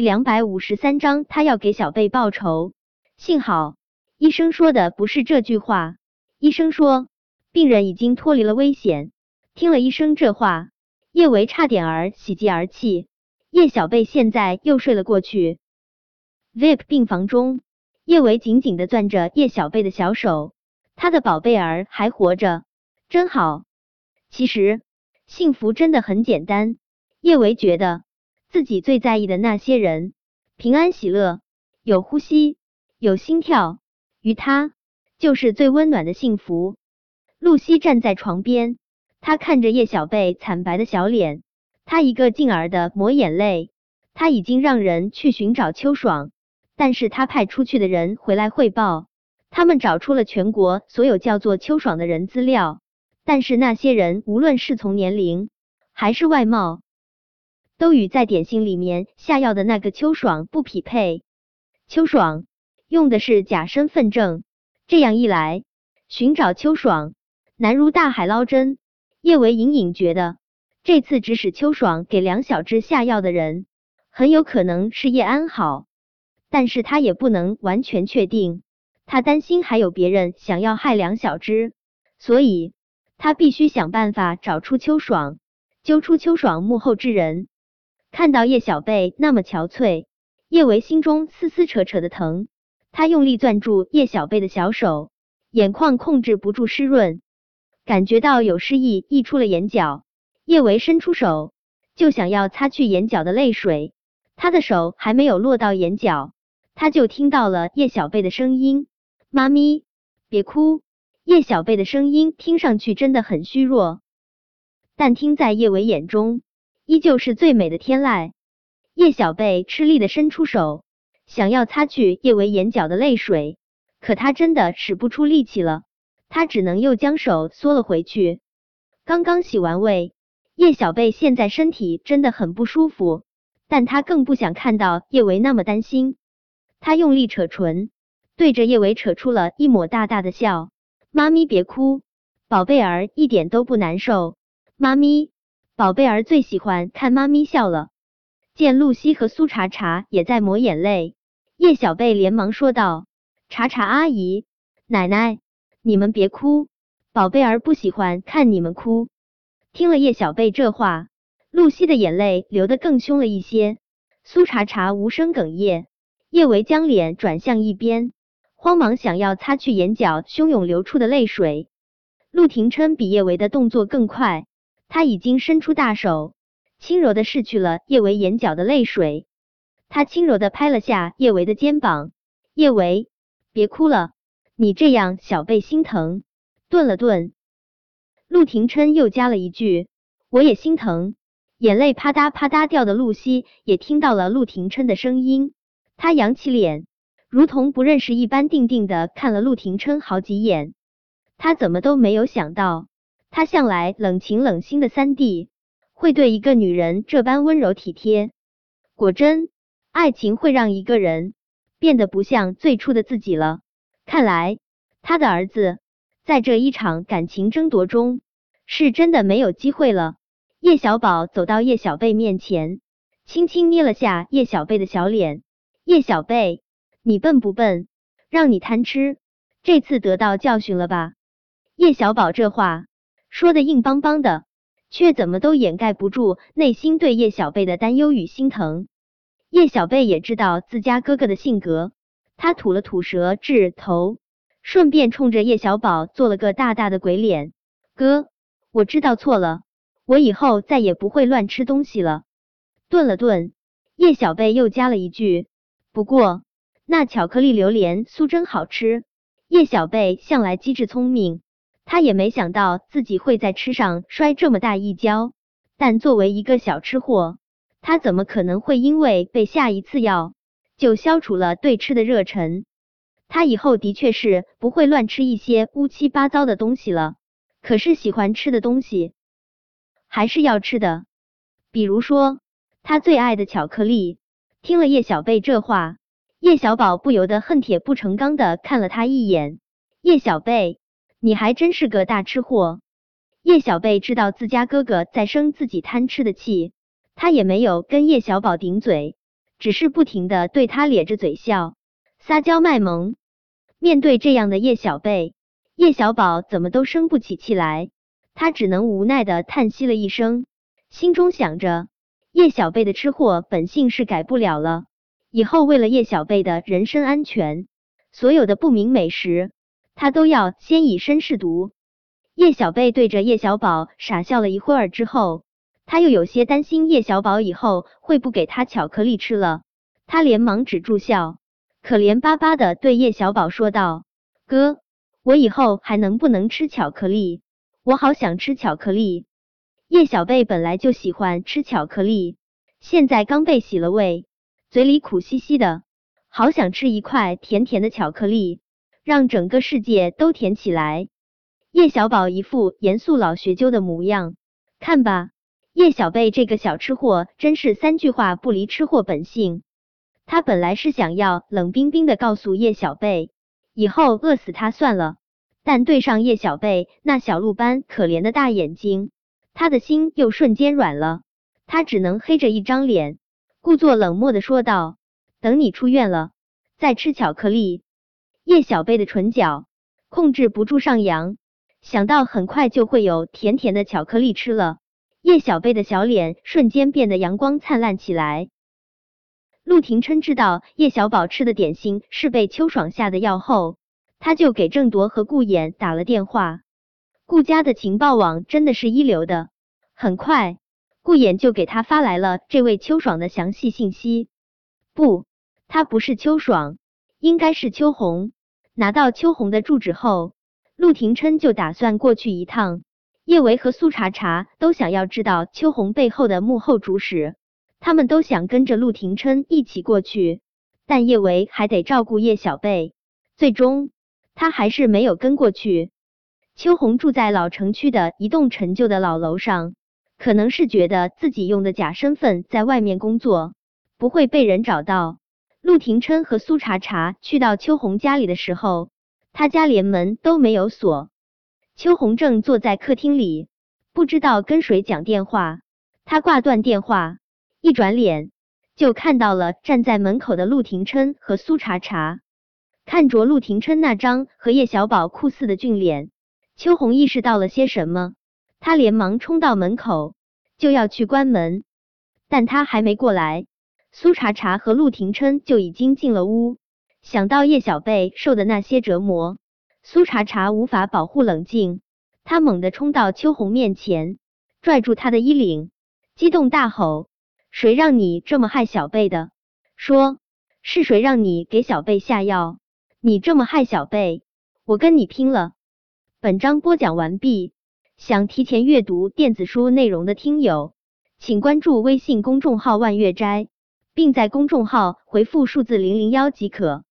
两百五十三章，他要给小贝报仇。幸好医生说的不是这句话。医生说病人已经脱离了危险。听了医生这话，叶维差点儿喜极而泣。叶小贝现在又睡了过去。VIP 病房中，叶维紧紧的攥着叶小贝的小手，他的宝贝儿还活着，真好。其实幸福真的很简单。叶维觉得自己最在意的那些人平安喜乐，有呼吸，有心跳，于他。就是最温暖的幸福。露西站在床边，她看着叶小贝惨白的小脸，她一个劲儿的抹眼泪。她已经让人去寻找秋爽，但是他派出去的人回来汇报，他们找出了全国所有叫做秋爽的人资料，但是那些人无论是从年龄还是外貌，都与在点心里面下药的那个秋爽不匹配。秋爽用的是假身份证。这样一来，寻找秋爽难如大海捞针。叶维隐隐觉得，这次指使秋爽给梁小芝下药的人，很有可能是叶安好，但是他也不能完全确定。他担心还有别人想要害梁小芝，所以他必须想办法找出秋爽，揪出秋爽幕后之人。看到叶小贝那么憔悴，叶维心中丝丝扯扯的疼。他用力攥住叶小贝的小手，眼眶控制不住湿润，感觉到有湿意溢出了眼角。叶维伸出手，就想要擦去眼角的泪水。他的手还没有落到眼角，他就听到了叶小贝的声音：“妈咪，别哭。”叶小贝的声音听上去真的很虚弱，但听在叶维眼中，依旧是最美的天籁。叶小贝吃力的伸出手。想要擦去叶维眼角的泪水，可他真的使不出力气了，他只能又将手缩了回去。刚刚洗完胃，叶小贝现在身体真的很不舒服，但他更不想看到叶维那么担心。他用力扯唇，对着叶维扯出了一抹大大的笑：“妈咪别哭，宝贝儿一点都不难受。妈咪，宝贝儿最喜欢看妈咪笑了。”见露西和苏茶茶也在抹眼泪。叶小贝连忙说道：“茶茶阿姨，奶奶，你们别哭，宝贝儿不喜欢看你们哭。”听了叶小贝这话，露西的眼泪流得更凶了一些。苏茶茶无声哽咽，叶维将脸转向一边，慌忙想要擦去眼角汹涌流出的泪水。陆廷琛比叶维的动作更快，他已经伸出大手，轻柔的拭去了叶维眼角的泪水。他轻柔的拍了下叶维的肩膀，叶维，别哭了，你这样小贝心疼。顿了顿，陆廷琛又加了一句，我也心疼。眼泪啪嗒啪嗒掉的露西也听到了陆廷琛的声音，他扬起脸，如同不认识一般，定定的看了陆廷琛好几眼。他怎么都没有想到，他向来冷情冷心的三弟，会对一个女人这般温柔体贴。果真。爱情会让一个人变得不像最初的自己了。看来他的儿子在这一场感情争夺中是真的没有机会了。叶小宝走到叶小贝面前，轻轻捏了下叶小贝的小脸。叶小贝，你笨不笨？让你贪吃，这次得到教训了吧？叶小宝这话说的硬邦邦的，却怎么都掩盖不住内心对叶小贝的担忧与心疼。叶小贝也知道自家哥哥的性格，他吐了吐舌质头，顺便冲着叶小宝做了个大大的鬼脸。哥，我知道错了，我以后再也不会乱吃东西了。顿了顿，叶小贝又加了一句：不过那巧克力榴莲酥真好吃。叶小贝向来机智聪明，他也没想到自己会在吃上摔这么大一跤，但作为一个小吃货。他怎么可能会因为被下一次药就消除了对吃的热忱？他以后的确是不会乱吃一些乌七八糟的东西了。可是喜欢吃的东西还是要吃的，比如说他最爱的巧克力。听了叶小贝这话，叶小宝不由得恨铁不成钢的看了他一眼。叶小贝，你还真是个大吃货。叶小贝知道自家哥哥在生自己贪吃的气。他也没有跟叶小宝顶嘴，只是不停的对他咧着嘴笑，撒娇卖萌。面对这样的叶小贝，叶小宝怎么都生不起气来，他只能无奈的叹息了一声，心中想着，叶小贝的吃货本性是改不了了，以后为了叶小贝的人身安全，所有的不明美食，他都要先以身试毒。叶小贝对着叶小宝傻笑了一会儿之后，他又有些担心叶小宝以后会不给他巧克力吃了，他连忙止住笑。可怜巴巴的对叶小宝说道：“哥，我以后还能不能吃巧克力？我好想吃巧克力。”叶小贝本来就喜欢吃巧克力，现在刚被洗了胃，嘴里苦兮兮的，好想吃一块甜甜的巧克力，让整个世界都甜起来。叶小宝一副严肃老学究的模样，看吧，叶小贝这个小吃货真是三句话不离吃货本性。他本来是想要冷冰冰的告诉叶小贝，以后饿死他算了，但对上叶小贝那小鹿般可怜的大眼睛，他的心又瞬间软了。他只能黑着一张脸，故作冷漠的说道：“等你出院了，再吃巧克力。”叶小贝的唇角控制不住上扬，想到很快就会有甜甜的巧克力吃了，叶小贝的小脸瞬间变得阳光灿烂起来。陆廷琛知道叶小宝吃的点心是被秋爽下的药后，他就给郑铎和顾衍打了电话。顾家的情报网真的是一流的，很快顾衍就给他发来了这位秋爽的详细信息。不，他不是秋爽，应该是秋红。拿到邱红的住址后，陆廷琛就打算过去一趟。叶维和苏茶茶都想要知道邱红背后的幕后主使。他们都想跟着陆廷琛一起过去，但叶维还得照顾叶小贝，最终他还是没有跟过去。秋红住在老城区的一栋陈旧的老楼上，可能是觉得自己用的假身份在外面工作不会被人找到。陆廷琛和苏茶茶去到秋红家里的时候，他家连门都没有锁。秋红正坐在客厅里，不知道跟谁讲电话，他挂断电话。一转脸，就看到了站在门口的陆廷琛和苏茶茶。看着陆廷琛那张和叶小宝酷似的俊脸，秋红意识到了些什么，他连忙冲到门口，就要去关门。但他还没过来，苏茶茶和陆廷琛就已经进了屋。想到叶小贝受的那些折磨，苏茶茶无法保护冷静，他猛地冲到秋红面前，拽住她的衣领，激动大吼。谁让你这么害小贝的？说是谁让你给小贝下药？你这么害小贝，我跟你拼了！本章播讲完毕。想提前阅读电子书内容的听友，请关注微信公众号“万月斋”，并在公众号回复数字零零幺即可。